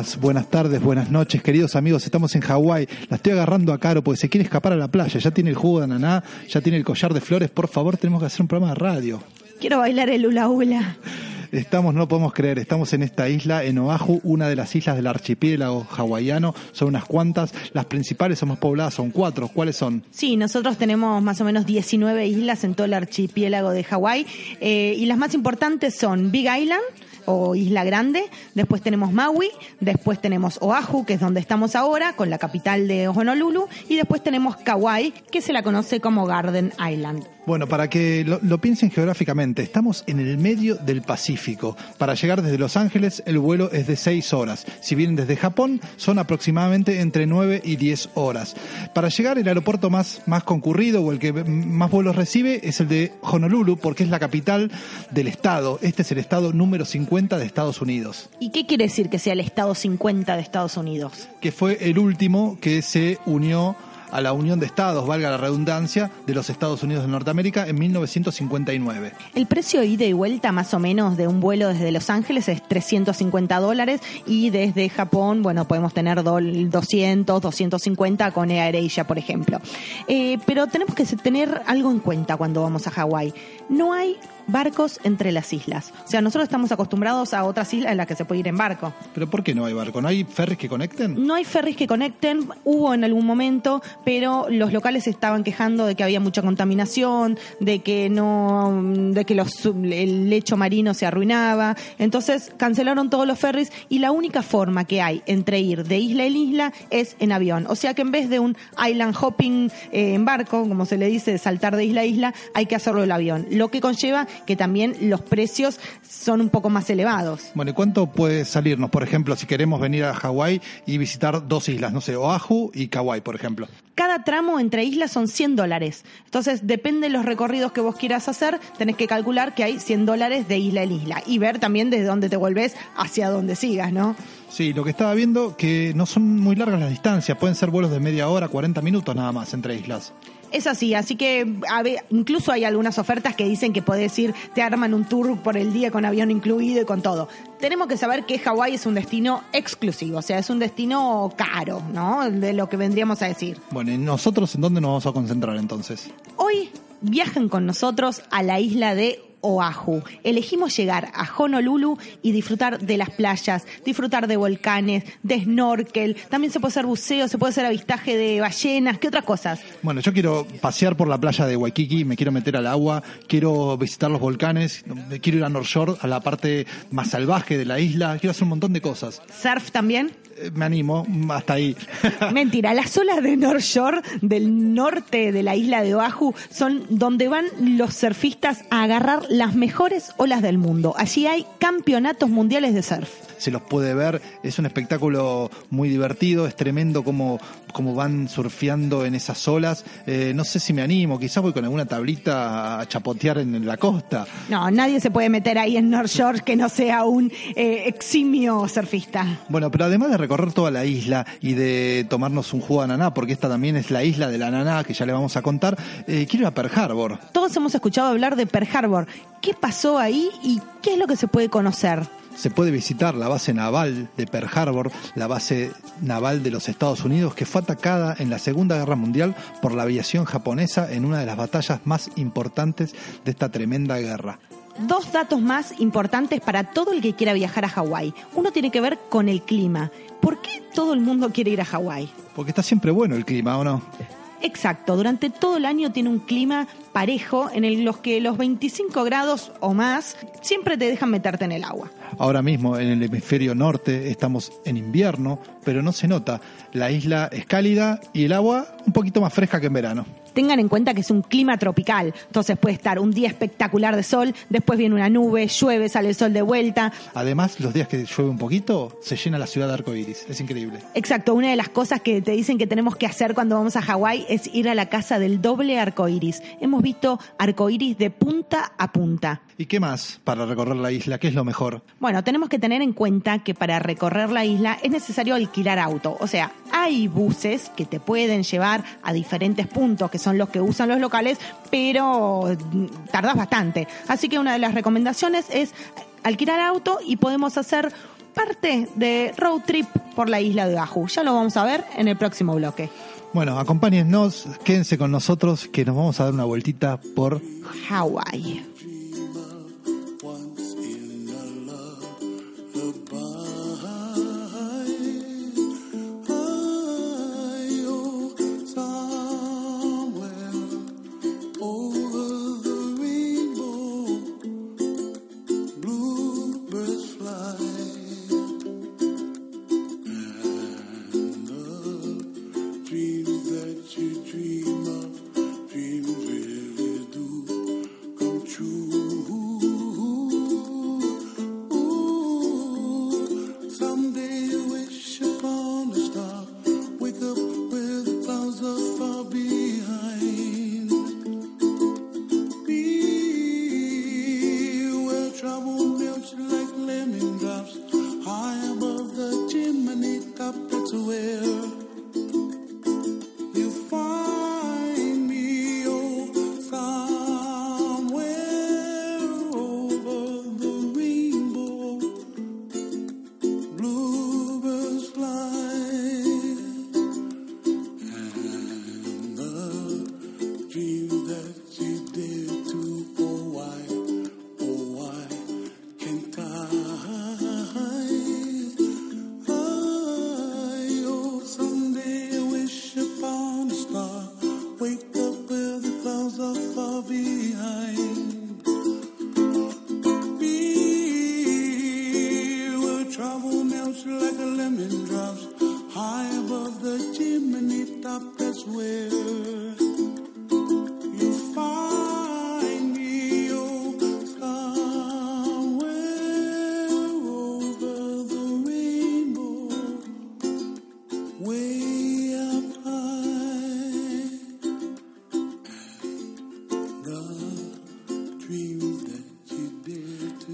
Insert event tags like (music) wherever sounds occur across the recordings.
días, buenas tardes, buenas noches, queridos amigos. Estamos en Hawái. La estoy agarrando a Caro porque se quiere escapar a la playa. Ya tiene el jugo de ananá, ya tiene el collar de flores. Por favor, tenemos que hacer un programa de radio. Quiero bailar el hula hula. Estamos, no podemos creer, estamos en esta isla, en Oahu, una de las islas del archipiélago hawaiano. Son unas cuantas. Las principales o más pobladas son cuatro. ¿Cuáles son? Sí, nosotros tenemos más o menos 19 islas en todo el archipiélago de Hawái. Eh, y las más importantes son Big Island, o Isla Grande, después tenemos Maui, después tenemos Oahu, que es donde estamos ahora, con la capital de Honolulu, y después tenemos Kauai, que se la conoce como Garden Island. Bueno, para que lo, lo, piensen geográficamente, estamos en el medio del Pacífico. Para llegar desde Los Ángeles, el vuelo es de 6 horas. Si vienen desde Japón, son aproximadamente entre 9 y 10 horas. Para llegar, el aeropuerto más, más concurrido o el que más vuelos recibe es el de Honolulu, porque es la capital del estado. Este es el estado número 50 de Estados Unidos. ¿Y qué quiere decir que sea el estado 50 de Estados Unidos? Que fue el último que se unió a la Unión de Estados, valga la redundancia, de los Estados Unidos de Norteamérica en 1959. El precio ida y vuelta más o menos de un vuelo desde Los Ángeles es 350 dólares y desde Japón, bueno, podemos tener 200, 250 con Air Asia, por ejemplo. Eh, pero tenemos que tener algo en cuenta cuando vamos a Hawái. No hay barcos entre las islas. O sea, nosotros estamos acostumbrados a otras islas en las que se puede ir en barco. ¿Pero por qué no hay barco? ¿No hay ferries que conecten? No hay ferries que conecten, hubo en algún momento, pero los locales estaban quejando de que había mucha contaminación, de que no, de que los, el lecho marino se arruinaba. Entonces cancelaron todos los ferries y la única forma que hay entre ir de isla en isla es en avión. O sea que en vez de un island hopping eh, en barco, como se le dice, saltar de isla a isla, hay que hacerlo en avión. Lo que conlleva que también los precios son un poco más elevados. Bueno, ¿y cuánto puede salirnos, por ejemplo, si queremos venir a Hawái y visitar dos islas, no sé, Oahu y Kauai, por ejemplo? Cada tramo entre islas son 100 dólares. Entonces, depende de los recorridos que vos quieras hacer, tenés que calcular que hay 100 dólares de isla en isla y ver también desde dónde te volvés hacia dónde sigas, ¿no? Sí, lo que estaba viendo que no son muy largas las distancias, pueden ser vuelos de media hora, 40 minutos nada más entre islas. Es así, así que a ver, incluso hay algunas ofertas que dicen que podés ir, te arman un tour por el día con avión incluido y con todo. Tenemos que saber que Hawái es un destino exclusivo, o sea, es un destino caro, ¿no? De lo que vendríamos a decir. Bueno, ¿y nosotros en dónde nos vamos a concentrar entonces? Hoy viajan con nosotros a la isla de Oahu. Elegimos llegar a Honolulu y disfrutar de las playas, disfrutar de volcanes, de snorkel, también se puede hacer buceo, se puede hacer avistaje de ballenas, ¿qué otras cosas? Bueno, yo quiero pasear por la playa de Waikiki, me quiero meter al agua, quiero visitar los volcanes, quiero ir a North Shore, a la parte más salvaje de la isla, quiero hacer un montón de cosas. ¿Surf también? Me animo, hasta ahí. (laughs) Mentira, las olas de North Shore, del norte de la isla de Oahu, son donde van los surfistas a agarrar las mejores olas del mundo. Allí hay campeonatos mundiales de surf. Se los puede ver, es un espectáculo muy divertido, es tremendo como, como van surfeando en esas olas. Eh, no sé si me animo, quizás voy con alguna tablita a chapotear en la costa. No, nadie se puede meter ahí en North Shore que no sea un eh, eximio surfista. Bueno, pero además de recorrer toda la isla y de tomarnos un jugo de ananá, porque esta también es la isla del ananá que ya le vamos a contar, eh, quiero ir a Pearl Harbor. Todos hemos escuchado hablar de Pearl Harbor. ¿Qué pasó ahí y qué es lo que se puede conocer? Se puede visitar la base naval de Pearl Harbor, la base naval de los Estados Unidos, que fue atacada en la Segunda Guerra Mundial por la aviación japonesa en una de las batallas más importantes de esta tremenda guerra. Dos datos más importantes para todo el que quiera viajar a Hawái. Uno tiene que ver con el clima. ¿Por qué todo el mundo quiere ir a Hawái. Porque está siempre bueno el clima, ¿o no? Exacto, durante todo el año tiene un clima parejo en el, los que los 25 grados o más siempre te dejan meterte en el agua. Ahora mismo en el hemisferio norte estamos en invierno, pero no se nota. La isla es cálida y el agua un poquito más fresca que en verano. Tengan en cuenta que es un clima tropical, entonces puede estar un día espectacular de sol, después viene una nube, llueve, sale el sol de vuelta. Además, los días que llueve un poquito, se llena la ciudad de arcoíris. Es increíble. Exacto, una de las cosas que te dicen que tenemos que hacer cuando vamos a Hawái es ir a la casa del doble arcoíris. Hemos visto arcoíris de punta a punta. ¿Y qué más para recorrer la isla? ¿Qué es lo mejor? Bueno, tenemos que tener en cuenta que para recorrer la isla es necesario alquilar auto. O sea, hay buses que te pueden llevar a diferentes puntos, que son los que usan los locales, pero tardas bastante. Así que una de las recomendaciones es alquilar auto y podemos hacer parte de road trip por la isla de Oahu. Ya lo vamos a ver en el próximo bloque. Bueno, acompáñennos, quédense con nosotros que nos vamos a dar una vueltita por Hawái.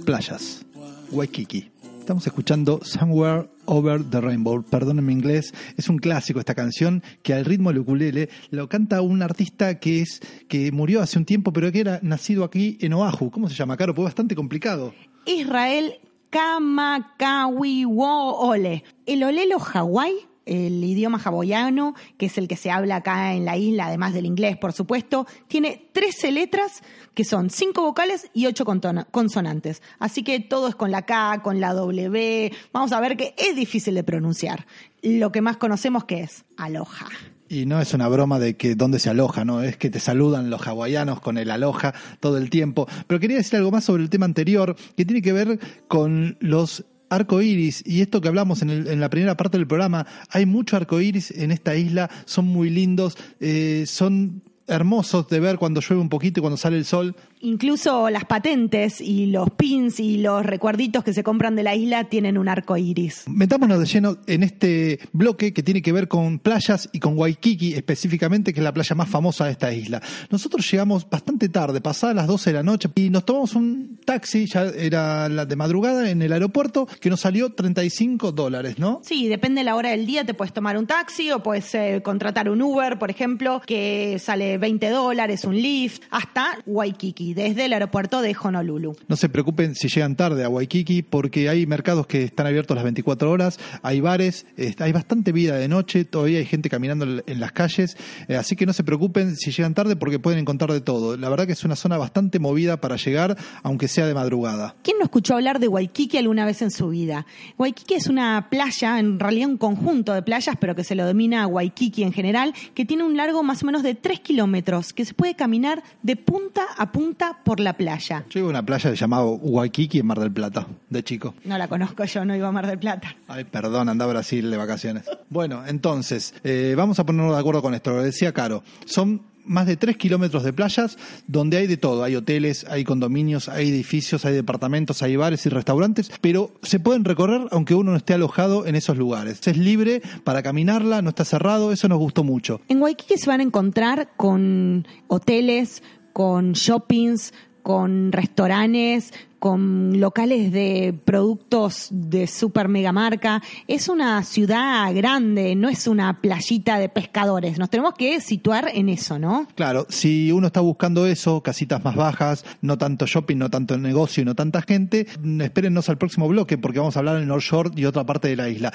Playas. Waikiki. Estamos escuchando Somewhere Over the Rainbow. Perdónenme inglés, es un clásico esta canción que al ritmo del ukulele lo canta un artista que es que murió hace un tiempo, pero que era nacido aquí en Oahu. ¿Cómo se llama, Caro? Pues bastante complicado. Israel Kamakawiwoole. El olelo Hawái, el idioma hawaiano, que es el que se habla acá en la isla, además del inglés, por supuesto, tiene 13 letras que son 5 vocales y 8 consonantes. Así que todo es con la K, con la W. Vamos a ver que es difícil de pronunciar. Lo que más conocemos que es aloha. Y no es una broma de que dónde se aloja, ¿no? Es que te saludan los hawaianos con el aloja todo el tiempo. Pero quería decir algo más sobre el tema anterior, que tiene que ver con los arco iris, y esto que hablamos en, el- en la primera parte del programa, hay mucho arco iris en esta isla, son muy lindos, eh, son hermosos de ver cuando llueve un poquito y cuando sale el sol. Incluso las patentes y los pins y los recuerditos que se compran de la isla tienen un arco iris. Metámonos de lleno en este bloque que tiene que ver con playas y con Waikiki específicamente, que es la playa más famosa de esta isla. Nosotros llegamos bastante tarde, pasadas las 12 de la noche, y nos tomamos un taxi, ya era la de madrugada, en el aeropuerto, que nos salió 35 dólares, ¿no? Sí, depende de la hora del día, te puedes tomar un taxi o puedes eh, contratar un Uber, por ejemplo, que sale 20 dólares, un Lyft, hasta Waikiki. Desde el aeropuerto de Honolulu. No se preocupen si llegan tarde a Waikiki porque hay mercados que están abiertos las 24 horas, hay bares, eh, hay bastante vida de noche, todavía hay gente caminando en en las calles, eh, así que no se preocupen si llegan tarde porque pueden encontrar de todo. La verdad que es una zona bastante movida para llegar, aunque sea de madrugada. ¿Quién no escuchó hablar de Waikiki alguna vez en su vida? Waikiki es una playa, en realidad un conjunto de playas, pero que se lo domina Waikiki en general, que tiene un largo más o menos de 3 kilómetros, que se puede caminar de punta a punta por la playa. Yo iba a una playa llamada Waikiki en Mar del Plata, de chico. No la conozco yo, no iba a Mar del Plata. Ay, perdón, anda a Brasil de vacaciones. Bueno, entonces, eh, vamos a ponernos de acuerdo con esto. Lo decía Caro. Son más de 3 kilómetros de playas donde hay de todo. Hay hoteles, hay condominios, hay edificios, hay departamentos, hay bares y restaurantes, pero se pueden recorrer aunque uno no esté alojado en esos lugares. Es libre para caminarla, no está cerrado, eso nos gustó mucho. En Waikiki se van a encontrar con hoteles, con shoppings, con restaurantes, con locales de productos de super mega marca. Es una ciudad grande, no es una playita de pescadores. Nos tenemos que situar en eso, ¿no? Claro, si uno está buscando eso, casitas más bajas, no tanto shopping, no tanto negocio y no tanta gente, espérennos al próximo bloque porque vamos a hablar en North Shore y otra parte de la isla.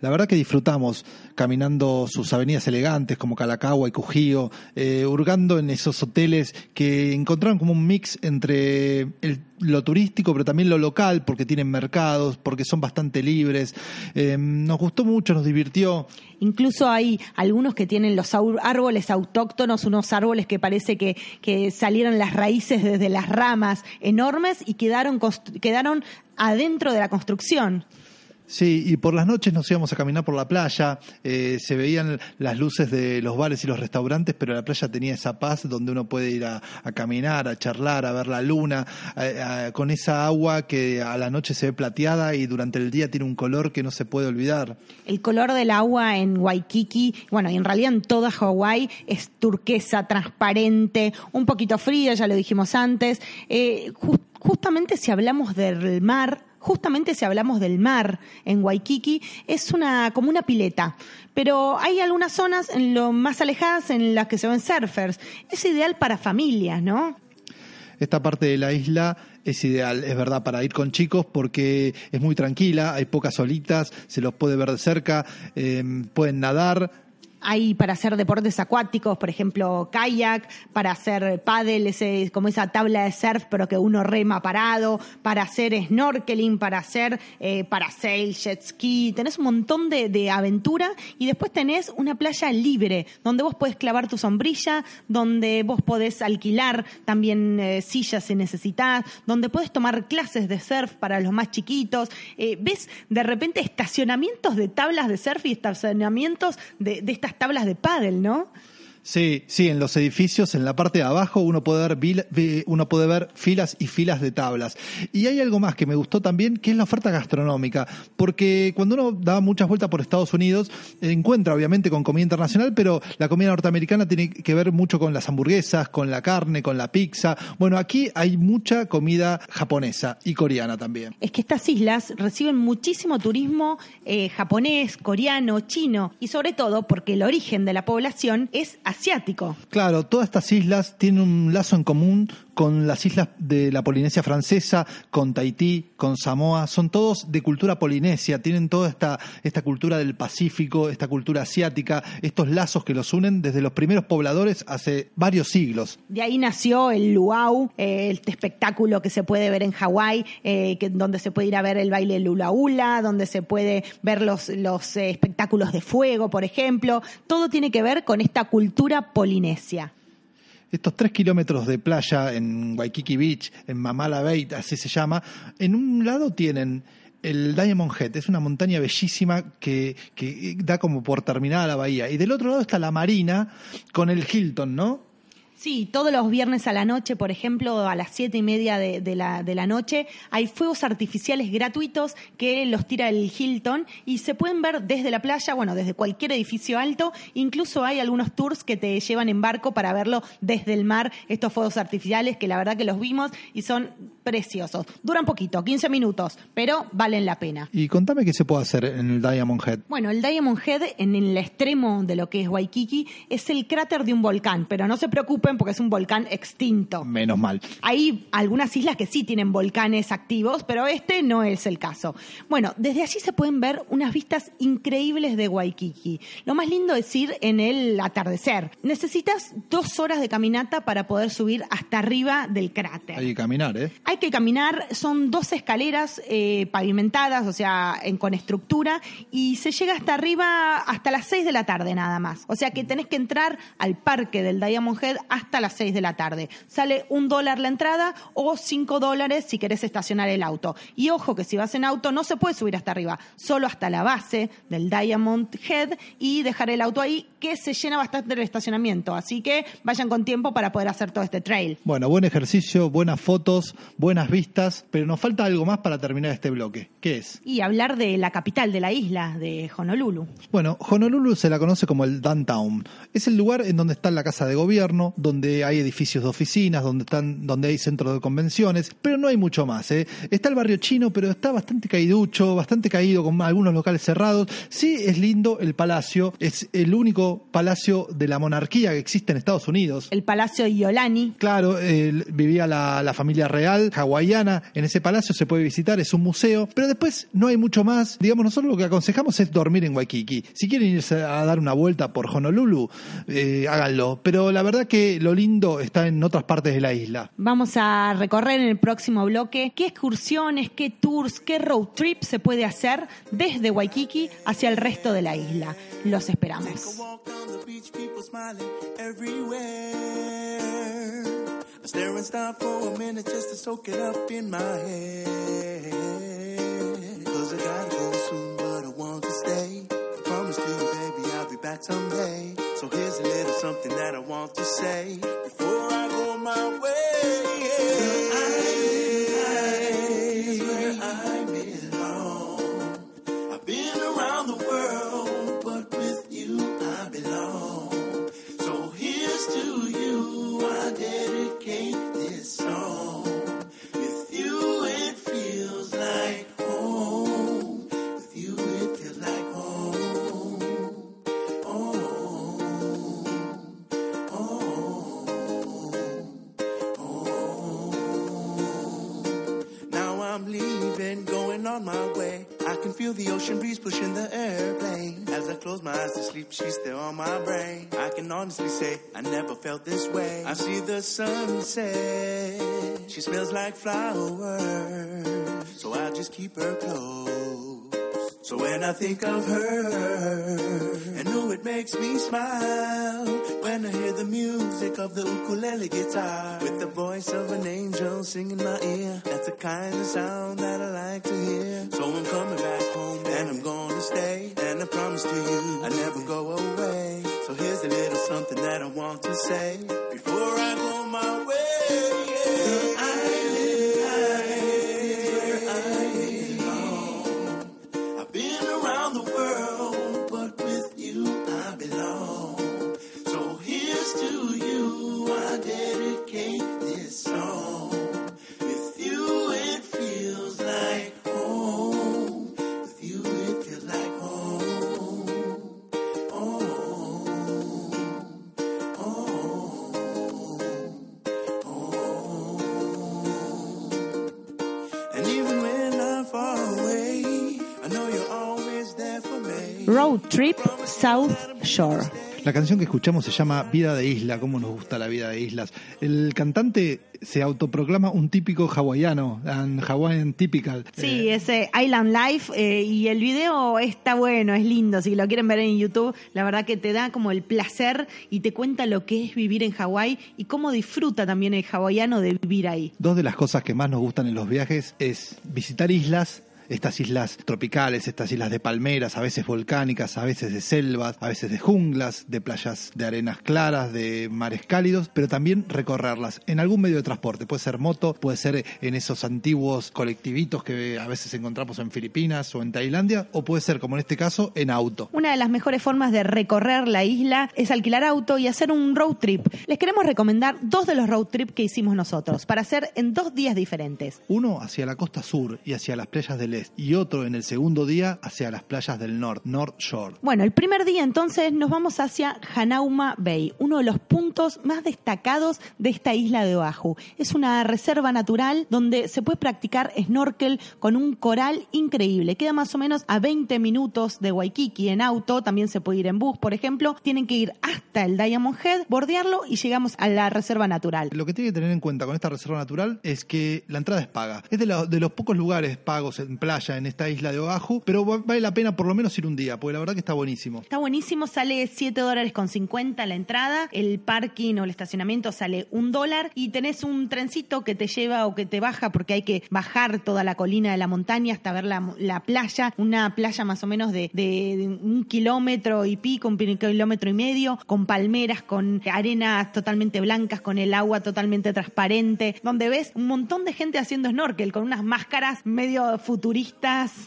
La verdad que disfrutamos caminando sus avenidas elegantes como Calacagua y Cujío, eh, hurgando en esos hoteles que encontraron como un mix entre el- lo turístico pero también lo local porque tienen mercados, porque son bastante libres. Eh, nos gustó mucho, nos divirtió. Incluso hay algunos que tienen los árboles autóctonos, unos árboles que parece que, que salieron las raíces desde las ramas enormes y quedaron, quedaron adentro de la construcción. Sí, y por las noches nos íbamos a caminar por la playa, eh, se veían las luces de los bares y los restaurantes, pero la playa tenía esa paz donde uno puede ir a, caminar, a charlar, a ver la luna, con esa agua que a la noche se ve plateada y durante el día tiene un color que no se puede olvidar. El color del agua en Waikiki, bueno, y en realidad en toda Hawái es turquesa, transparente, un poquito frío, ya lo dijimos antes. Eh, ju- justamente si hablamos del mar, justamente si hablamos del mar en Waikiki, es una como una pileta. Pero hay algunas zonas en lo más alejadas en las que se ven surfers. Es ideal para familias, ¿no? Esta parte de la isla es ideal, es verdad, para ir con chicos porque es muy tranquila, hay pocas olitas, se los puede ver de cerca, eh, pueden nadar, Hay para hacer deportes acuáticos, por ejemplo, kayak, para hacer paddle, ese, como esa tabla de surf, pero que uno rema parado, para hacer snorkeling, para hacer eh, parasail, jet ski. Tenés un montón de, de aventura y después tenés una playa libre, donde vos podés clavar tu sombrilla, donde vos podés alquilar también eh, sillas si necesitas, donde podés tomar clases de surf para los más chiquitos. Eh, ves de repente estacionamientos de tablas de surf y estacionamientos de, de estas tablas de pádel, ¿no? Sí, sí, en los edificios, en la parte de abajo, uno puede ver uno puede ver filas y filas de tablas. Y hay algo más que me gustó también, que es la oferta gastronómica, porque cuando uno da muchas vueltas por Estados Unidos, encuentra obviamente con comida internacional, pero la comida norteamericana tiene que ver mucho con las hamburguesas, con la carne, con la pizza. Bueno, aquí hay mucha comida japonesa y coreana también. Es que estas islas reciben muchísimo turismo eh, japonés, coreano, chino y sobre todo porque el origen de la población es Claro, todas estas islas tienen un lazo en común con las islas de la Polinesia francesa, con Tahití, con Samoa, son todos de cultura polinesia, tienen toda esta, esta cultura del Pacífico, esta cultura asiática, estos lazos que los unen desde los primeros pobladores hace varios siglos. De ahí nació el luau, eh, este espectáculo que se puede ver en Hawái, eh, donde se puede ir a ver el baile lula hula, donde se puede ver los, los eh, espectáculos de fuego, por ejemplo. Todo tiene que ver con esta cultura polinesia. Estos tres kilómetros de playa en Waikiki Beach, en Mamala Bay, así se llama, en un lado tienen el Diamond Head, es una montaña bellísima que, que da como por terminada la bahía. Y del otro lado está la marina con el Hilton, ¿no? Sí, todos los viernes a la noche, por ejemplo, a las siete y media de, de la, de la noche, hay fuegos artificiales gratuitos que los tira el Hilton y se pueden ver desde la playa, bueno, desde cualquier edificio alto. Incluso hay algunos tours que te llevan en barco para verlo desde el mar, estos fuegos artificiales que la verdad que los vimos y son preciosos. Duran poquito, 15 minutos, pero valen la pena. Y contame qué se puede hacer en el Diamond Head. Bueno, el Diamond Head, en el extremo de lo que es Waikiki, es el cráter de un volcán, pero no se preocupen porque es un volcán extinto. Menos mal. Hay algunas islas que sí tienen volcanes activos, pero este no es el caso. Bueno, desde allí se pueden ver unas vistas increíbles de Waikiki. Lo más lindo es ir en el atardecer. Necesitas dos horas de caminata para poder subir hasta arriba del cráter. Hay que caminar, ¿eh? Hay que caminar, son dos escaleras eh, pavimentadas, o sea, en- con estructura, y se llega hasta arriba hasta las 6 de la tarde nada más. O sea que tenés que entrar al parque del Diamond Head hasta las 6 de la tarde. Sale un dólar la entrada o cinco dólares si querés estacionar el auto. Y ojo que si vas en auto no se puede subir hasta arriba, solo hasta la base del Diamond Head y dejar el auto ahí, que se llena bastante el estacionamiento. Así que vayan con tiempo para poder hacer todo este trail. Bueno, buen ejercicio, buenas fotos, buenas vistas, pero nos falta algo más para terminar este bloque. ¿Qué es? Y hablar de la capital de la isla, de Honolulu. Bueno, Honolulu se la conoce como el downtown. Es el lugar en donde está la casa de gobierno, donde hay edificios de oficinas, donde están, donde hay centros de convenciones, pero no hay mucho más. ¿eh? Está el barrio chino, pero está bastante caiducho, bastante caído, con algunos locales cerrados. Sí, es lindo el palacio, es el único palacio de la monarquía que existe en Estados Unidos. El Palacio Iolani. Claro, eh, vivía la, la familia real hawaiana en ese palacio, se puede visitar, es un museo, pero después no hay mucho más. Digamos, nosotros lo que aconsejamos es dormir en Waikiki. Si quieren irse a dar una vuelta por Honolulu, eh, háganlo. Pero la verdad que lo lindo está en otras partes de la isla. Vamos a recorrer en el próximo bloque qué excursiones, qué tours, qué road trip se puede hacer desde Waikiki hacia el resto de la isla. Los esperamos. I gotta go soon, but I want to stay. You, baby, I'll be back someday. So here's a little something that I want to say before I go my way. Feel the ocean breeze pushing the airplane. As I close my eyes to sleep, she's still on my brain. I can honestly say I never felt this way. I see the sunset. She smells like flowers. So I just keep her close. So when I think of her, it makes me smile when I hear the music of the ukulele guitar with the voice of an angel singing my ear. That's the kind of sound that I like to hear. So I'm coming back home and I'm gonna stay. And I promise to you I never go away. So here's a little something that I want to say before I go my way. Trip South Shore. La canción que escuchamos se llama Vida de Isla, cómo nos gusta la vida de islas. El cantante se autoproclama un típico hawaiano, un Hawaiian typical. Sí, Eh, ese Island Life eh, y el video está bueno, es lindo, si lo quieren ver en YouTube, la verdad que te da como el placer y te cuenta lo que es vivir en Hawái y cómo disfruta también el hawaiano de vivir ahí. Dos de las cosas que más nos gustan en los viajes es visitar islas, estas islas tropicales, estas islas de palmeras, a veces volcánicas, a veces de selvas, a veces de junglas, de playas de arenas claras, de mares cálidos, pero también recorrerlas en algún medio de transporte. Puede ser moto, puede ser en esos antiguos colectivitos que a veces encontramos en Filipinas o en Tailandia, o puede ser, como en este caso, en auto. Una de las mejores formas de recorrer la isla es alquilar auto y hacer un road trip. Les queremos recomendar dos de los road trip que hicimos nosotros para hacer en dos días diferentes. Uno hacia la costa sur y hacia las playas del y otro en el segundo día hacia las playas del norte, North Shore. Bueno, el primer día entonces nos vamos hacia Hanauma Bay, uno de los puntos más destacados de esta isla de Oahu. Es una reserva natural donde se puede practicar snorkel con un coral increíble. Queda más o menos a 20 minutos de Waikiki en auto, también se puede ir en bus, por ejemplo. Tienen que ir hasta el Diamond Head, bordearlo y llegamos a la reserva natural. Lo que tiene que tener en cuenta con esta reserva natural es que la entrada es paga. Es de, la- de los pocos lugares pagos en playa en esta isla de Oahu, pero va- vale la pena por lo menos ir un día, porque la verdad que está buenísimo. Está buenísimo, sale 7 dólares con 50 la entrada, el parking o el estacionamiento sale un dólar y tenés un trencito que te lleva o que te baja porque hay que bajar toda la colina de la montaña hasta ver la, la playa, una playa más o menos de, de- un kilómetro y pico, un kilómetro y medio, con palmeras, con arenas totalmente blancas, con el agua totalmente transparente, donde ves un montón de gente haciendo snorkel con unas máscaras medio futuristas.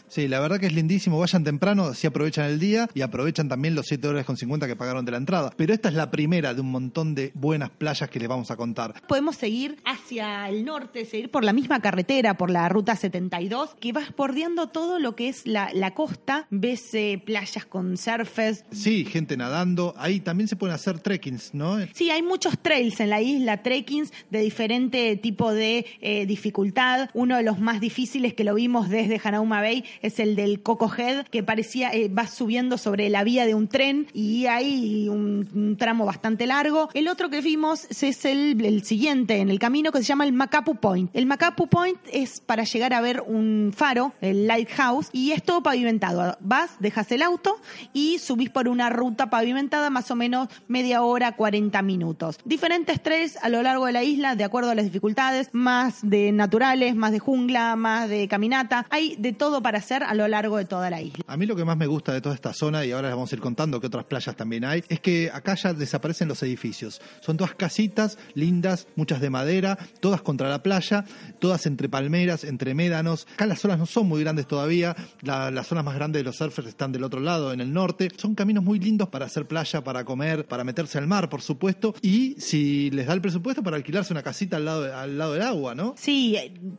Sí, la verdad que es lindísimo. Vayan temprano, así aprovechan el día y aprovechan también los 7 dólares con 50 que pagaron de la entrada. Pero esta es la primera de un montón de buenas playas que les vamos a contar. podemos seguir hacia el norte, seguir por la misma carretera, por la ruta 72, que vas bordeando todo lo que es la, la costa. Ves eh, playas con surfers. Sí, gente nadando. Ahí también se pueden hacer trekkings, ¿no? Sí, hay muchos trails en la isla, trekkings de diferente tipo de eh, dificultad. Uno de los más difíciles que lo vimos desde Hanauma Bay es el del Coco Head, que parecía, eh, vas subiendo sobre la vía de un tren y hay un, tramo bastante largo. El otro que vimos es el, siguiente en el camino que se llama el Macapu Point. El Macapu Point es para llegar a ver un faro, el Lighthouse, y es todo pavimentado. Vas, dejas el auto y subís por una ruta pavimentada más o menos media hora, 40 minutos. Diferentes trails a lo largo de la isla, de acuerdo a las dificultades, más de naturales, más de jungla, más de caminata. Hay de todo para hacer a lo largo de toda la isla. A mí lo que más me gusta de toda esta zona, y ahora les vamos a ir contando que otras playas también hay, es que acá ya desaparecen los edificios. Son todas casitas lindas, muchas de madera, todas contra la playa, todas entre palmeras, entre médanos. Acá las zonas no son muy grandes todavía, la- las zonas más grandes de los surfers están del otro lado, en el norte. Son caminos muy lindos para hacer playa, para comer, para meterse al mar, por supuesto, y si les da el presupuesto para alquilarse una casita al lado, al lado del agua, ¿no? Sí,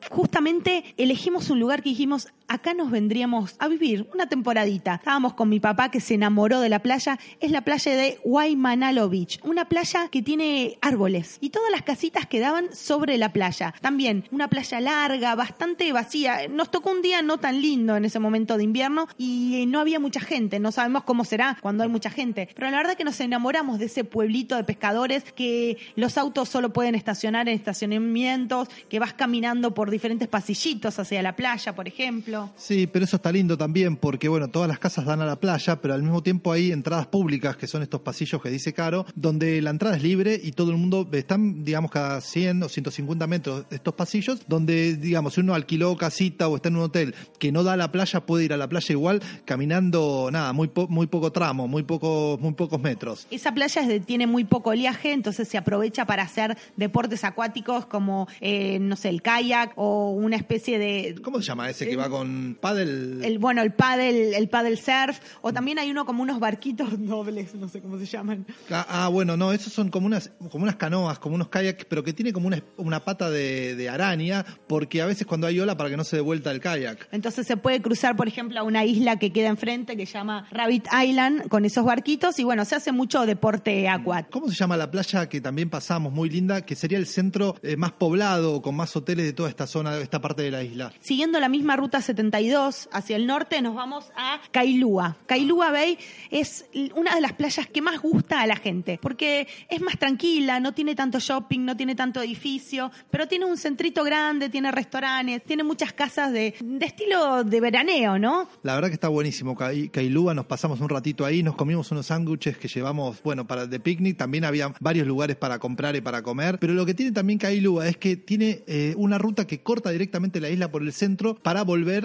justamente elegimos un lugar que dijimos, tenemos acá nos vendríamos a vivir una temporadita. Estábamos con mi papá que se enamoró de la playa, es la playa de Waimanalo Beach, una playa que tiene árboles y todas las casitas quedaban sobre la playa. También una playa larga, bastante vacía. Nos tocó un día no tan lindo en ese momento de invierno y eh, no había mucha gente, no sabemos cómo será cuando hay mucha gente, pero la verdad que nos enamoramos de ese pueblito de pescadores que los autos solo pueden estacionar en estacionamientos, que vas caminando por diferentes pasillitos hacia la playa, por ejemplo. Sí, pero eso está lindo también porque, bueno, todas las casas dan a la playa, pero al mismo tiempo hay entradas públicas, que son estos pasillos que dice Caro, donde la entrada es libre y todo el mundo, están, digamos, cada 100 o 150 metros estos pasillos, donde, digamos, si uno alquiló casita o está en un hotel que no da a la playa, puede ir a la playa igual, caminando, nada, muy, po- muy poco tramo, muy, poco, muy pocos metros. Esa playa es de- tiene muy poco oleaje, entonces se aprovecha para hacer deportes acuáticos como, eh, no sé, el kayak o una especie de... ¿Cómo se llama ese que va con paddle? El, bueno, el paddle, el paddle surf, o también hay uno como unos barquitos (laughs) dobles, no sé cómo se llaman. Ah, ah, bueno, no, esos son como unas, como unas canoas, como unos kayaks, pero que tiene como una, una pata de, de araña, porque a veces cuando hay ola para que no se dé vuelta el kayak. Entonces se puede cruzar, por ejemplo, a una isla que queda enfrente que se llama Rabbit Island con esos barquitos y bueno, se hace mucho deporte acuático. ¿Cómo se llama la playa que también pasamos muy linda, que sería el centro eh, más poblado, con más hoteles de toda esta zona, de esta parte de la isla? Siguiendo la misma ruta 72 hacia el norte, nos vamos a Kailua. Kailua Bay es una de las playas que más gusta a la gente, porque es más tranquila, no tiene tanto shopping, no tiene tanto edificio, pero tiene un centrito grande, tiene restaurantes, tiene muchas casas de, estilo de veraneo, ¿no? La verdad que está buenísimo. Kai- Kailua, nos pasamos un ratito ahí, nos comimos unos sándwiches que llevamos, bueno, para de picnic. También había varios lugares para comprar y para comer. Pero lo que tiene también Kailua es que tiene eh, una ruta que corta directamente la isla por el centro para volver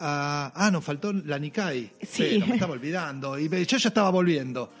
a. Ah, nos faltó la Nikai. Sí. Pero me estaba olvidando. Y yo ya estaba volviendo. (laughs)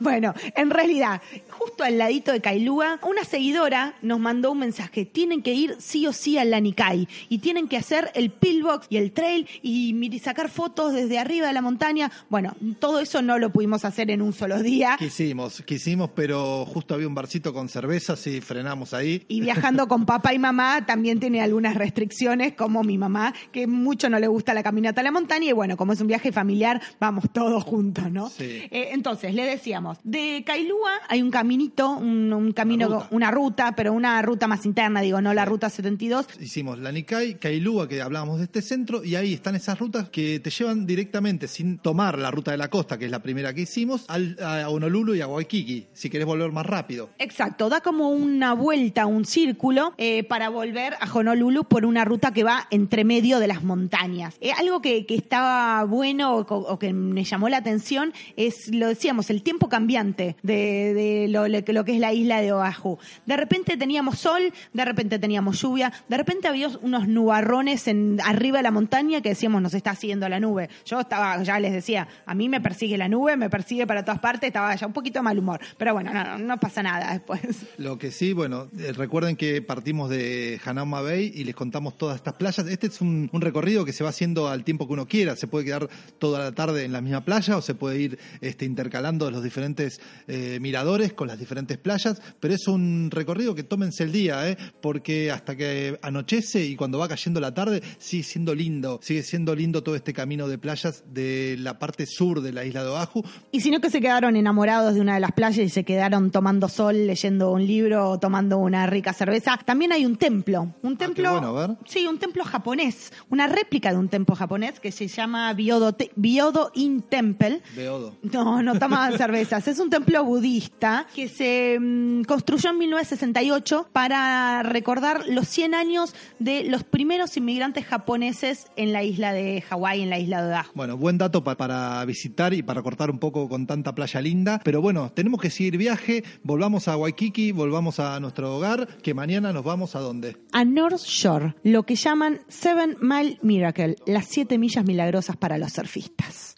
Bueno, en realidad, justo al ladito de Kailua, una seguidora nos mandó un mensaje. Tienen que ir sí o sí al Lanikai y tienen que hacer el pillbox y el trail y sacar fotos desde arriba de la montaña. Bueno, todo eso no lo pudimos hacer en un solo día. Quisimos, quisimos, pero justo había un barcito con cervezas y frenamos ahí. Y viajando con papá y mamá también tiene algunas restricciones, como mi mamá, que mucho no le gusta la la caminata a la montaña y bueno, como es un viaje familiar, vamos todos juntos, ¿no? Sí. Eh, entonces, le decíamos, de Kailúa hay un caminito, un, un camino, Una ruta. una ruta, pero una ruta más interna, digo, no la ruta 72. Hicimos la Nikai, Kailua, que hablábamos de este centro, y ahí están esas rutas que te llevan directamente, sin tomar la ruta de la costa, que es la primera que hicimos, al- a Honolulu y a Waikiki, si querés volver más rápido. Exacto, da como una vuelta, un círculo eh, para volver a Honolulu por una ruta que va entre medio de las montañas. Eh, algo que, estaba bueno o, que me llamó la atención es, lo decíamos, el tiempo cambiante de, lo, que es la isla de Oahu. De repente teníamos sol, de repente teníamos lluvia, de repente había unos nubarrones en, arriba de la montaña que decíamos nos está siguiendo la nube. Yo estaba, ya les decía, a mí me persigue la nube, me persigue para todas partes, estaba ya un poquito de mal humor. Pero bueno, no, no, no pasa nada después. (laughs) Lo que sí, bueno, eh, recuerden que partimos de Hanauma Bay y les contamos todas estas playas. Este es un recorrido que se va haciendo al tiempo que uno quiera. Se puede quedar toda la tarde en la misma playa o se puede ir este, intercalando los diferentes eh, miradores con las diferentes playas. Pero es un recorrido que tómense el día, ¿eh? porque hasta que anochece y cuando va cayendo la tarde sigue siendo lindo. Sigue siendo lindo todo este camino de playas de la parte sur de la isla de Oahu. Y si no que se quedaron enamorados de una de las playas y se quedaron tomando sol, leyendo un libro o tomando una rica cerveza, también hay un templo. Un templo. qué bueno, a ver. Sí, un templo japonés. Una réplica de un templo japonés que se llama Byodo, Te- Byodo In Temple. Beodo. No, no tomaban (laughs) cervezas. Es un templo budista que se mm, construyó en 1968 para recordar los 100 años de los primeros inmigrantes japoneses en la isla de Hawái, en la isla de Oahu. Bueno, buen dato pa- para visitar y para cortar un poco con tanta playa linda. Pero bueno, tenemos que seguir viaje. Volvamos a Waikiki, volvamos a nuestro hogar, que mañana nos vamos a dónde. a North Shore, lo que llaman Seven Mile Miracle, las siete millas milagrosas para los surfistas.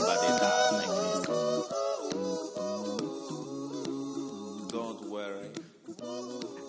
Everybody down like this. Don't worry.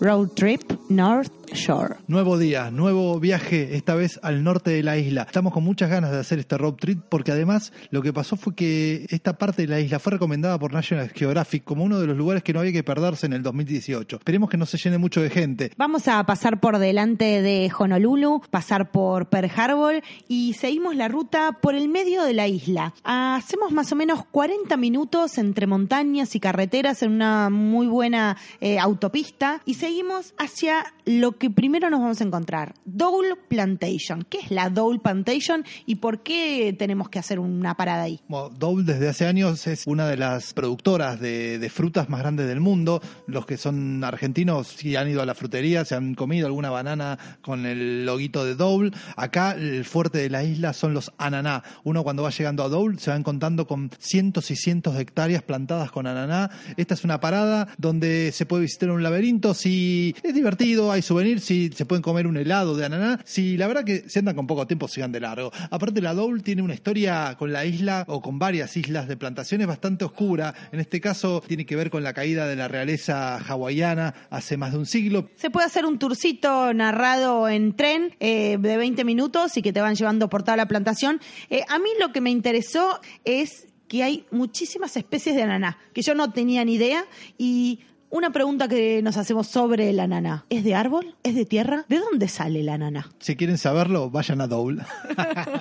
Road Trip North Shore. Nuevo día, nuevo viaje, esta vez al norte de la isla. Estamos con muchas ganas de hacer este road trip porque además lo que pasó fue que esta parte de la isla fue recomendada por National Geographic como uno de los lugares que no había que perderse en el 2018. Esperemos que no se llene mucho de gente. Vamos a pasar por delante de Honolulu, pasar por Pearl Harbor y seguimos la ruta por el medio de la isla. Hacemos más o menos 40 minutos entre montañas y carreteras en una muy buena eh, autopista y seguimos hacia lo que primero nos vamos a encontrar, Dole Plantation. ¿Qué es la Dole Plantation y por qué tenemos que hacer una parada ahí? Bueno, desde hace años es una de las productoras de, frutas más grandes del mundo. Los que son argentinos si han ido a la frutería, se han comido alguna banana con el loguito de Dole. Acá el fuerte de la isla son los ananá. Uno cuando va llegando a Dole se va encontrando con cientos y cientos de hectáreas plantadas con ananá. Esta es una parada donde se puede visitar un laberinto si es divertido, hay souvenirs, si se pueden comer un helado de ananá. Si la verdad que si andan con poco tiempo sigan de largo. Aparte la Dole tiene una historia con la isla o con varias islas de plantaciones bastante oscura. En este caso tiene que ver con la caída de la realeza hawaiana hace más de un siglo. Se puede hacer un tourcito narrado en tren eh, de 20 minutos y que te van llevando por toda la plantación. Eh, a mí lo que me interesó es que hay muchísimas especies de ananá, que yo no tenía ni idea y una pregunta que nos hacemos sobre el ananá. ¿Es de árbol? ¿Es de tierra? ¿De dónde sale el ananá? Si quieren saberlo, vayan a Dole.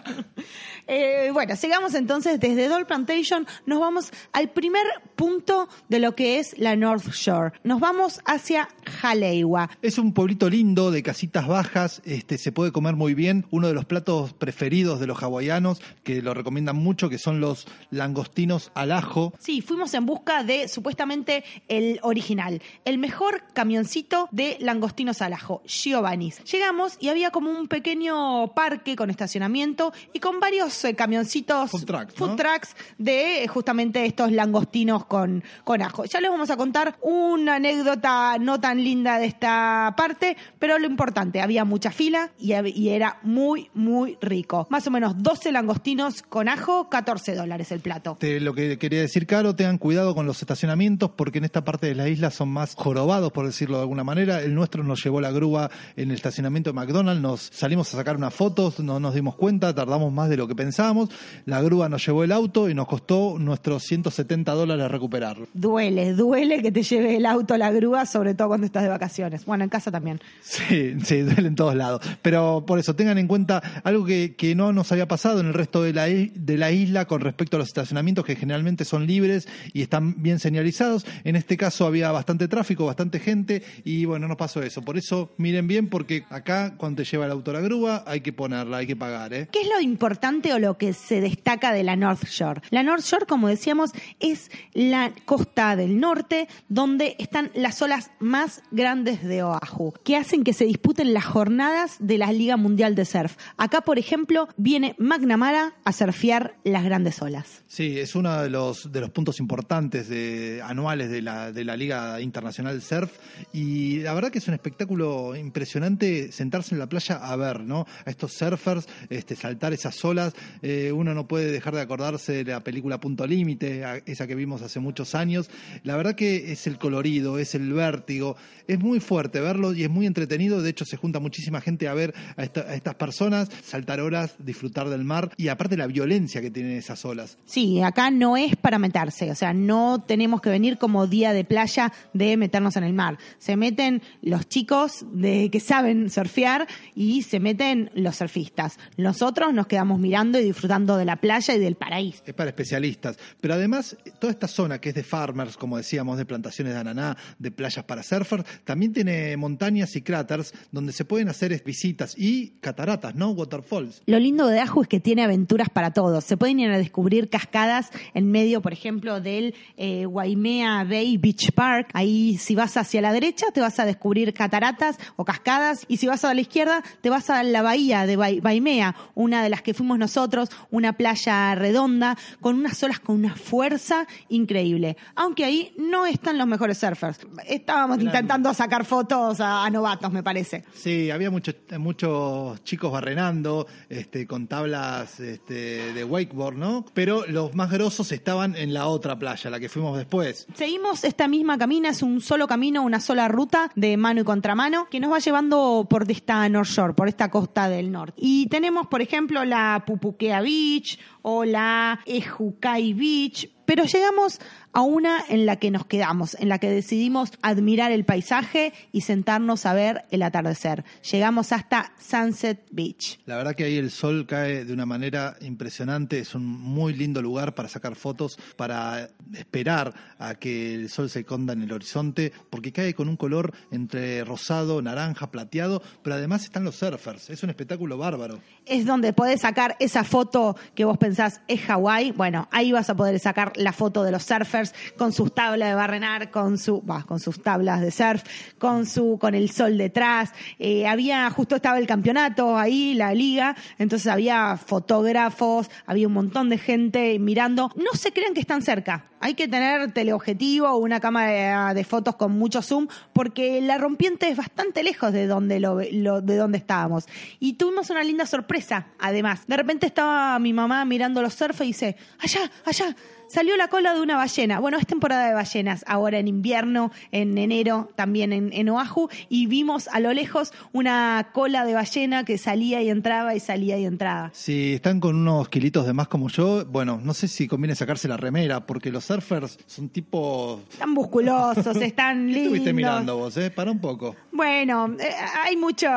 (laughs) Eh, bueno, sigamos entonces desde Dole Plantation, nos vamos al primer punto de lo que es la North Shore. Nos vamos hacia Haleiwa. Es un pueblito lindo de casitas bajas, este se puede comer muy bien, uno de los platos preferidos de los hawaianos que lo recomiendan mucho que son los langostinos al ajo. Sí, fuimos en busca de supuestamente el original, el mejor camioncito de langostinos al ajo, Giovanni's. Llegamos y había como un pequeño parque con estacionamiento y con varios eh, camioncitos Food trucks, food ¿no? trucks de eh, justamente estos langostinos con, con ajo. Ya les vamos a contar una anécdota no tan linda de esta parte, pero lo importante, había mucha fila y, era muy, muy rico. Más o menos 12 langostinos con ajo, 14 dólares el plato. Lo que quería decir, Caro, tengan cuidado con los estacionamientos porque en esta parte de la isla son más jorobados, por decirlo de alguna manera. El nuestro nos llevó la grúa en el estacionamiento de McDonald's, nos salimos a sacar unas fotos, no nos dimos cuenta, tardamos más de lo que pensábamos. La grúa nos llevó el auto y nos costó nuestros 170 dólares recuperarlo. Duele, duele que te lleve el auto a la grúa, sobre todo cuando estás de vacaciones. Bueno, en casa también. Sí, sí, duele en todos lados. Pero por eso, tengan en cuenta algo que, que no nos había pasado en el resto de la, de la isla con respecto a los estacionamientos que generalmente son libres y están bien señalizados. En este caso había bastante tráfico, bastante gente y bueno, no pasó eso. Por eso miren bien porque acá cuando te lleva el auto a la grúa hay que ponerla, hay que pagar. ¿eh? ¿Qué es lo importante lo que se destaca de la North Shore? La North Shore, como decíamos, es la costa del norte donde están las olas más grandes de Oahu, que hacen que se disputen las jornadas de la Liga Mundial de Surf. Acá, por ejemplo, viene McNamara a surfear las grandes olas. Sí, es uno de los, de los puntos importantes de, anuales de la, de la Liga Internacional Surf y la verdad que es un espectáculo impresionante sentarse en la playa a ver, ¿no? A estos surfers, este, saltar esas olas. Eh, uno no puede dejar de acordarse de la película Punto Límite, esa que vimos hace muchos años. La verdad que es el colorido, es el vértigo, es muy fuerte verlo y es muy entretenido. De hecho, se junta muchísima gente a ver a, esta- a estas personas, saltar olas, disfrutar del mar y aparte la violencia que tienen esas olas. Sí, acá no es para meterse, o sea, no tenemos que venir como día de playa de meternos en el mar. Se meten los chicos de que saben surfear y se meten los surfistas. Nosotros nos quedamos mirando y disfrutando de la playa y del paraíso. Es para especialistas. Pero además, toda esta zona que es de farmers, como decíamos, de plantaciones de ananá, de playas para surfers, también tiene montañas y cráteres donde se pueden hacer visitas y cataratas, ¿no? Waterfalls. Lo lindo de Aju es que tiene aventuras para todos. Se pueden ir a descubrir cascadas en medio, por ejemplo, del eh, Waimea Bay Beach Park. Ahí, si vas hacia la derecha, te vas a descubrir cataratas o cascadas. Y si vas a la izquierda, te vas a la bahía de Wai- Waimea, una de las que fuimos nosotros, una playa redonda, con unas olas con una fuerza increíble. Aunque ahí no están los mejores surfers. Estábamos intentando sacar fotos a, a novatos, me parece. Sí, había muchos muchos chicos barrenando, este, con tablas este, de wakeboard, ¿no? Pero los más grosos estaban en la otra playa, la que fuimos después. Seguimos esta misma camina, es un solo camino, una sola ruta de mano y contramano que nos va llevando por esta North Shore, por esta costa del norte. Y tenemos, por ejemplo, la Beach o la Ejukai Beach, pero llegamos a una en la que nos quedamos, en la que decidimos admirar el paisaje y sentarnos a ver el atardecer. Llegamos hasta Sunset Beach. La verdad que ahí el sol cae de una manera impresionante, es un muy lindo lugar para sacar fotos, para esperar a que el sol se esconda en el horizonte, porque cae con un color entre rosado, naranja, plateado, pero además están los surfers, es un espectáculo bárbaro. es donde podés sacar esa foto que vos pensás es Hawái. Bueno, ahí vas a poder sacar la foto de los surfers con sus tablas de barrenar, con su, bah, con sus tablas de surf, con su, con el sol detrás. Eh, había, justo estaba el campeonato ahí, la liga, entonces había fotógrafos, había un montón de gente mirando. No se crean que están cerca. Hay que tener teleobjetivo o una cámara de fotos con mucho zoom, porque la rompiente es bastante lejos de donde lo, lo- de donde estábamos. Y tuvimos una linda sorpresa, además. De repente estaba mi mamá mirando los surf y dice, allá, allá, salió la cola de una ballena. Bueno, es temporada de ballenas, ahora en invierno, en enero, también en, en Oahu, y vimos a lo lejos una cola de ballena que salía y entraba y salía y entraba. Si están con unos kilitos de más como yo, bueno, no sé si conviene sacarse la remera, porque los surfers son tipo... Están musculosos, (laughs) están ¿Qué lindos. estuviste mirando vos, eh? Para un poco. Bueno, eh, hay mucho,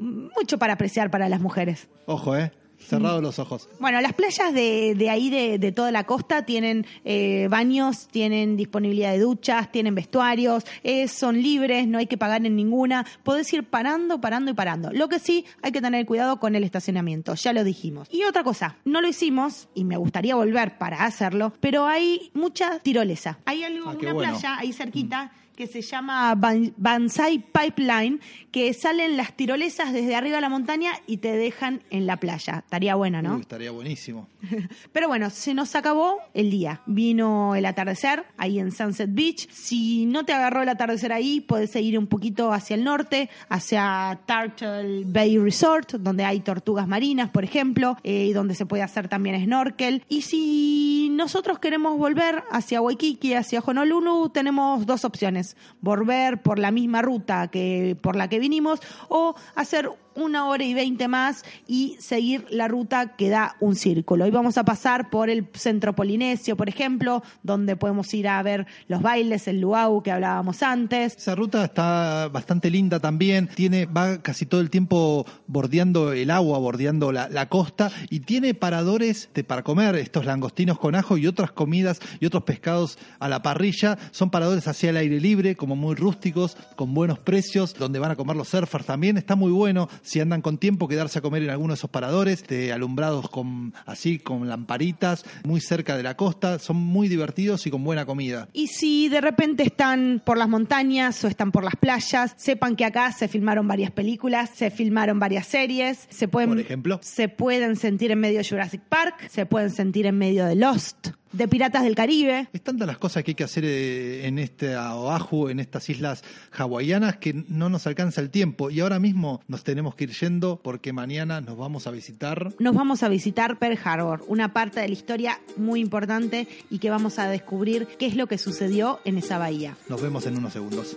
mucho para apreciar para las mujeres. Ojo, ¿eh? Cerrados los ojos. Bueno, las playas de, de ahí, de, de toda la costa, tienen eh, baños, tienen disponibilidad de duchas, tienen vestuarios, eh, son libres, no hay que pagar en ninguna. Podés ir parando, parando y parando. Lo que sí, hay que tener cuidado con el estacionamiento, ya lo dijimos. Y otra cosa, no lo hicimos y me gustaría volver para hacerlo, pero hay mucha tirolesa. Hay algo, Ah, una bueno. playa ahí cerquita que se llama Ban- Banzai Pipeline, que salen las tirolesas desde arriba de la montaña y te dejan en la playa. Estaría bueno, ¿no? Uy, estaría buenísimo. (laughs) Pero bueno, se nos acabó el día. Vino el atardecer ahí en Sunset Beach. Si no te agarró el atardecer ahí, puedes seguir un poquito hacia el norte, hacia Turtle Bay Resort, donde hay tortugas marinas, por ejemplo, eh, y donde se puede hacer también snorkel. Y si nosotros queremos volver hacia Waikiki, hacia Honolulu, tenemos dos opciones. Volver por la misma ruta que por la que vinimos o hacer una hora y veinte más y seguir la ruta que da un círculo. Hoy vamos a pasar por el centro polinesio, por ejemplo, donde podemos ir a ver los bailes, el luau que hablábamos antes. Esa ruta está bastante linda también, tiene, va casi todo el tiempo bordeando el agua, bordeando la, la costa y tiene paradores de, para comer estos langostinos con ajo y otras comidas y otros pescados a la parrilla. Son paradores hacia el aire libre, como muy rústicos, con buenos precios, donde van a comer los surfers también. Está muy bueno, si andan con tiempo, quedarse a comer en alguno de esos paradores, de alumbrados con así, con lamparitas, muy cerca de la costa. Son muy divertidos y con buena comida. Y si de repente están por las montañas o están por las playas, sepan que acá se filmaron varias películas, se filmaron varias series, se pueden, Por ejemplo. se pueden sentir en medio de Jurassic Park, se pueden sentir en medio de Lost, de Piratas del Caribe. Es tantas las cosas que hay que hacer eh, en este Oahu, en estas islas hawaianas, que no nos alcanza el tiempo. Y ahora mismo nos tenemos que ir yendo porque mañana nos vamos a visitar. Nos vamos a visitar Pearl Harbor, una parte de la historia muy importante y que vamos a descubrir qué es lo que sucedió en esa bahía. Nos vemos en unos segundos.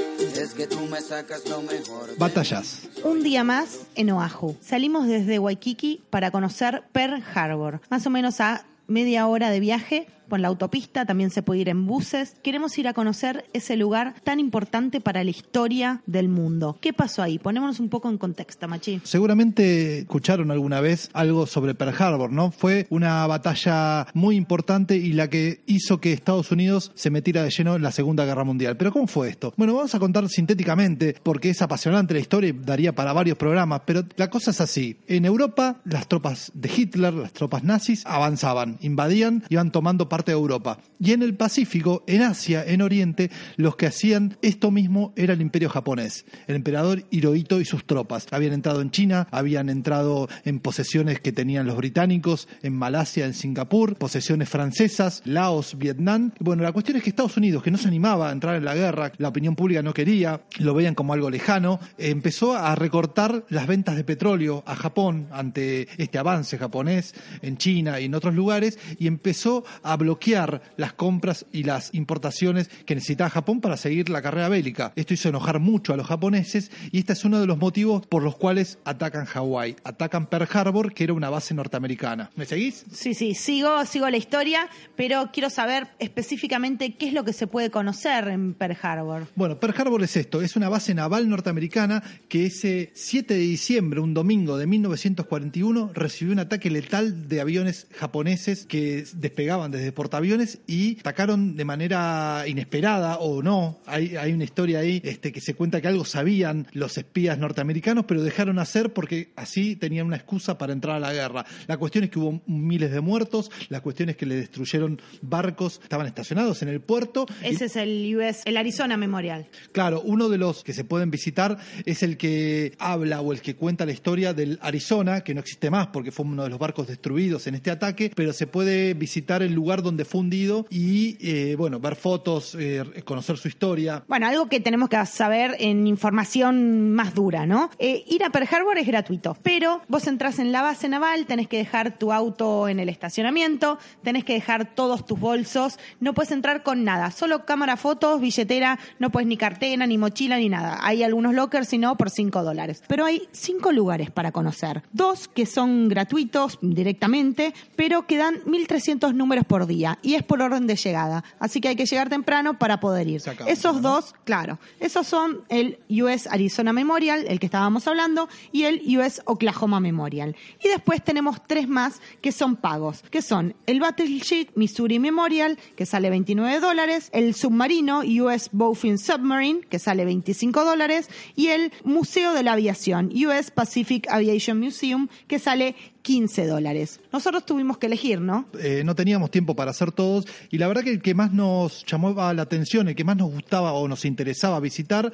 Es que tú me sacas lo mejor. de Batallas. Un día más en Oahu. Salimos desde Waikiki para conocer Pearl Harbor, más o menos a media hora de viaje por la autopista, también se puede ir en buses. Queremos ir a conocer ese lugar tan importante para la historia del mundo. ¿Qué pasó ahí? Ponémonos un poco en contexto, Machi. Seguramente escucharon alguna vez algo sobre Pearl Harbor, ¿no? Fue una batalla muy importante y la que hizo que Estados Unidos se metiera de lleno en la Segunda Guerra Mundial. Pero ¿cómo fue esto? Bueno, vamos a contar sintéticamente porque es apasionante la historia y daría para varios programas, pero la cosa es así. En Europa, las tropas de Hitler, las tropas nazis, avanzaban, invadían, iban tomando parte de Europa. Y en el Pacífico, en Asia, en Oriente, los que hacían esto mismo era el imperio japonés, el emperador Hirohito y sus tropas. Habían entrado en China, habían entrado en posesiones que tenían los británicos, en Malasia, en Singapur, posesiones francesas, Laos, Vietnam. Bueno, la cuestión es que Estados Unidos, que no se animaba a entrar en la guerra, la opinión pública no quería, lo veían como algo lejano, empezó a recortar las ventas de petróleo a Japón ante este avance japonés en China y en otros lugares y empezó a bloquear las compras y las importaciones que necesitaba Japón para seguir la carrera bélica. Esto hizo enojar mucho a los japoneses y este es uno de los motivos por los cuales atacan Hawái, atacan Pearl Harbor, que era una base norteamericana. ¿Me seguís? Sí, sí, sigo, sigo la historia, pero quiero saber específicamente qué es lo que se puede conocer en Pearl Harbor. Bueno, Pearl Harbor es esto, es una base naval norteamericana que ese 7 de diciembre, un domingo de 1941, recibió un ataque letal de aviones japoneses que despegaban desde portaaviones y atacaron de manera inesperada o no. Hay, hay una historia ahí este, que se cuenta que algo sabían los espías norteamericanos, pero dejaron hacer porque así tenían una excusa para entrar a la guerra. La cuestión es que hubo miles de muertos, la cuestión es que le destruyeron barcos, estaban estacionados en el puerto. y- Ese es el US, el Arizona Memorial. Claro, uno de los que se pueden visitar es el que habla o el que cuenta la historia del Arizona, que no existe más porque fue uno de los barcos destruidos en este ataque, pero se puede visitar el lugar donde fue hundido y, eh, bueno, ver fotos, eh, conocer su historia. Bueno, algo que tenemos que saber en información más dura, ¿no? Eh, ir a Pearl Harbor es gratuito, pero vos entras en la base naval, tenés que dejar tu auto en el estacionamiento, tenés que dejar todos tus bolsos, no puedes entrar con nada, solo cámara, fotos, billetera, no puedes ni cartera, ni mochila, ni nada. Hay algunos lockers, si no, por 5 dólares. Pero hay cinco lugares para conocer. Dos que son gratuitos directamente, pero que dan 1.300 números por día y es por orden de llegada. Así que hay que llegar temprano para poder ir. Acaba, Esos ¿no? dos, claro, esos son el US Arizona Memorial, el que estábamos hablando, y el US Oklahoma Memorial. Y después tenemos tres más que son pagos, que son el Battleship Missouri Memorial, que sale 29 dólares, el submarino US Bowfin Submarine, que sale 25 dólares, y el Museo de la Aviación, US Pacific Aviation Museum, que sale 15 dólares. Nosotros tuvimos que elegir, ¿no? Eh, no teníamos tiempo para hacer todos y la verdad que el que más nos llamaba la atención, el que más nos gustaba o nos interesaba visitar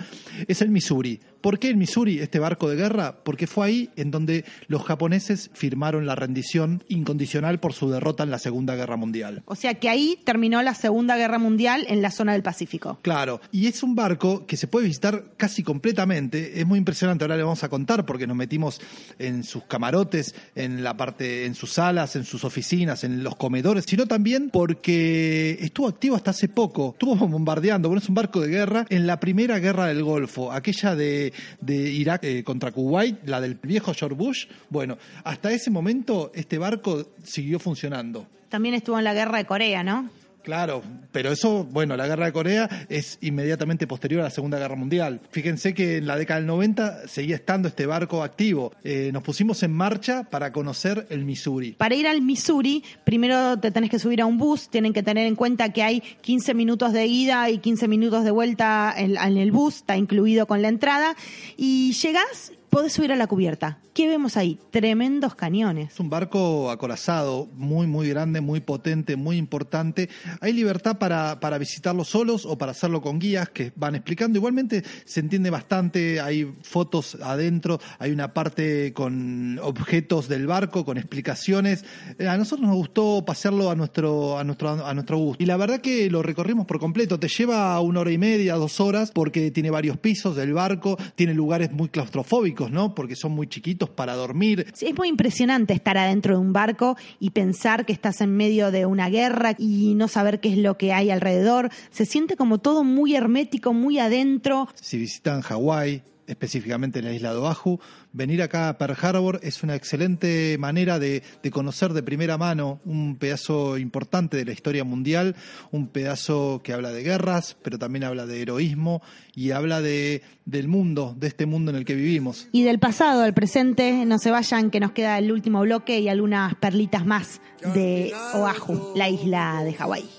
es el Missouri. ¿Por qué el Missouri, este barco de guerra? Porque fue ahí en donde los japoneses firmaron la rendición incondicional por su derrota en la Segunda Guerra Mundial. O sea que ahí terminó la Segunda Guerra Mundial en la zona del Pacífico. Claro, y es un barco que se puede visitar casi completamente, es muy impresionante, ahora le vamos a contar porque nos metimos en sus camarotes, en la parte, en sus salas, en sus oficinas, en los comedores, sino también porque estuvo activo hasta hace poco, estuvo (laughs) bombardeando, bueno, es un barco de guerra en la primera guerra del Golfo, aquella de, de Irak eh, contra Kuwait, la del viejo George Bush, bueno, hasta ese momento este barco siguió funcionando. También estuvo en la guerra de Corea, ¿no? Claro, pero eso, bueno, la guerra de Corea es inmediatamente posterior a la Segunda Guerra Mundial. Fíjense que en la década del 90 seguía estando este barco activo. Eh, nos pusimos en marcha para conocer el Missouri. Para ir al Missouri, primero te tenés que subir a un bus, tienen que tener en cuenta que hay 15 minutos de ida y 15 minutos de vuelta en, el bus, está incluido con la entrada, y llegás podés subir a la cubierta. ¿Qué vemos ahí? Tremendos cañones. Es un barco acorazado, muy, muy grande, muy potente, muy importante. Hay libertad para, para visitarlo solos o para hacerlo con guías que van explicando. Igualmente se entiende bastante, hay fotos adentro, hay una parte con objetos del barco, con explicaciones. Eh, A nosotros nos gustó pasearlo a nuestro, a nuestro, a nuestro gusto. Y la verdad que lo recorrimos por completo. Te lleva una hora y media, dos horas, porque tiene varios pisos del barco, tiene lugares muy claustrofóbicos, ¿no? Porque son muy chiquitos para dormir. Sí, Es muy impresionante estar adentro de un barco y pensar que estás en medio de una guerra y no saber qué es lo que hay alrededor. Se siente como todo muy hermético, muy adentro. Si visitan Hawái, específicamente en la isla de Oahu, venir acá a Pearl Harbor es una excelente manera de, de conocer de primera mano un pedazo importante de la historia mundial, un pedazo que habla de guerras, pero también habla de heroísmo y habla de, del mundo, de este mundo en el que vivimos. Y del pasado al presente, no se vayan, que nos queda el último bloque y algunas perlitas más de Oahu, la isla de Hawái.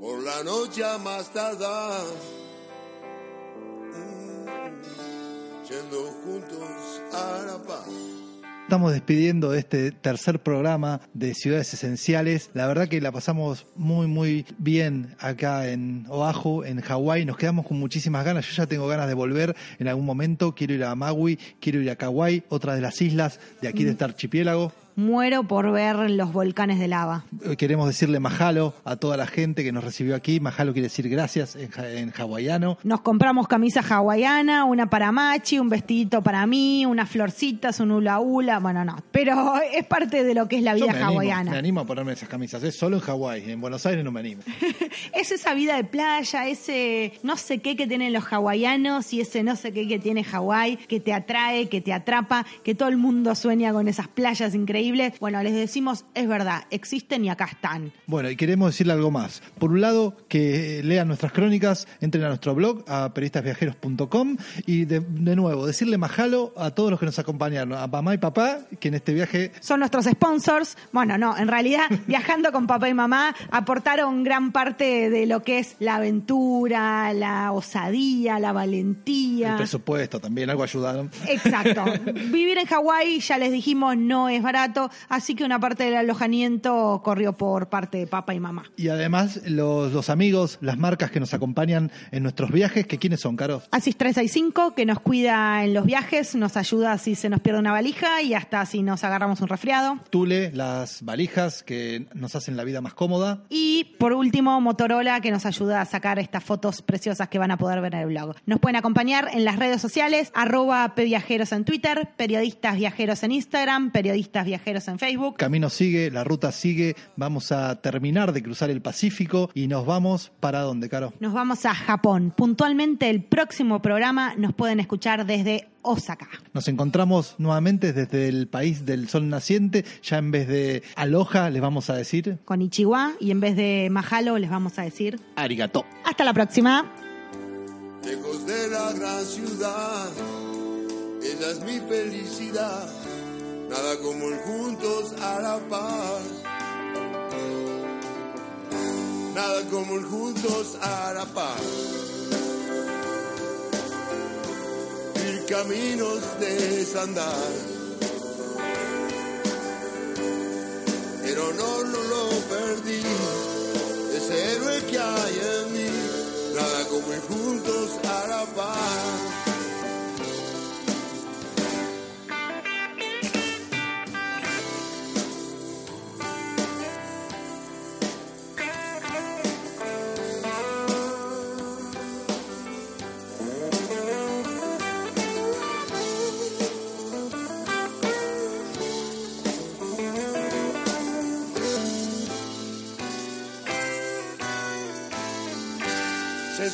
Por la noche más tardar, yendo juntos a la paz. Estamos despidiendo de este tercer programa de Ciudades Esenciales. La verdad que la pasamos muy, muy bien acá en Oahu, en Hawái. Nos quedamos con muchísimas ganas. Yo ya tengo ganas de volver en algún momento. Quiero ir a Maui, quiero ir a Kauai, otra de las islas de aquí de este archipiélago. Muero por ver los volcanes de lava. Eh, Queremos decirle mahalo a toda la gente que nos recibió aquí. Mahalo quiere decir gracias en, ja- en hawaiano. Nos compramos camisa hawaiana, una para Machi, un vestidito para mí, unas florcitas, un hula hula. Bueno, no, pero (laughs) es parte de lo que es la Yo vida animo, hawaiana. me animo a ponerme esas camisas. Es solo en Hawái. En Buenos Aires no me animo. (laughs) Es esa vida de playa, ese no sé qué que tienen los hawaianos y ese no sé qué que tiene Hawái, que te atrae, que te atrapa, que todo el mundo sueña con esas playas increíbles. Bueno, les decimos, es verdad, existen y acá están. Bueno, y queremos decirle algo más. Por un lado, que lean nuestras crónicas, entren a nuestro blog, a periodistasviajeros.com y de, de nuevo, decirle majalo a todos los que nos acompañaron, a mamá y papá, que en este viaje Son nuestros sponsors. Bueno, no, en realidad, (laughs) viajando con papá y mamá, aportaron gran parte de lo que es la aventura, la osadía, la el valentía. presupuesto también, algo ayudaron. Exacto. (laughs) Vivir en Hawái, ya les dijimos, no es barato, así que una parte del alojamiento corrió por parte de papá y mamá. Y además, los, los amigos, las marcas que nos acompañan en nuestros viajes, que quiénes son, Caro. Asis 365, que nos cuida en los viajes, nos ayuda si se nos pierde una valija y hasta si nos agarramos un resfriado. Tule, las valijas que nos hacen la vida más cómoda. Y por último, Motorola, que nos ayuda a sacar estas fotos preciosas que van a poder ver en el blog. Nos pueden acompañar en las redes sociales, arroba pviajeros en Twitter, periodistas viajeros en Instagram, periodistas viajeros en Facebook. Camino sigue, la ruta sigue, vamos a terminar de cruzar el Pacífico y nos vamos para dónde, Caro. Nos vamos a Japón. Puntualmente el próximo programa nos pueden escuchar desde Osaka. Nos encontramos nuevamente desde el país del sol naciente, ya en vez de aloha les vamos a decir Con Ichiwa y en vez de Mahalo les vamos a decir arigato. hasta la próxima. Lejos de la gran ciudad, ella es mi felicidad. Nada como el juntos a la par. Nada como el juntos a la par. Mil caminos de desandar. Pero no, no lo perdí. Ese héroe que hay en mí. Nada como ir juntos a la paz.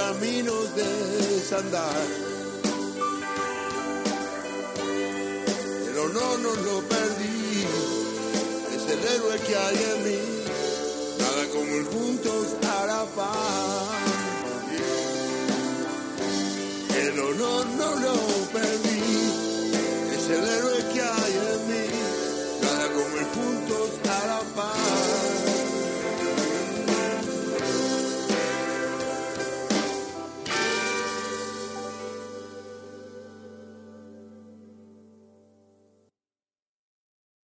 caminos de desandar. Pero no, no lo perdí, es el héroe que hay en mí. Nada como el juntos la paz. El honor no lo héroe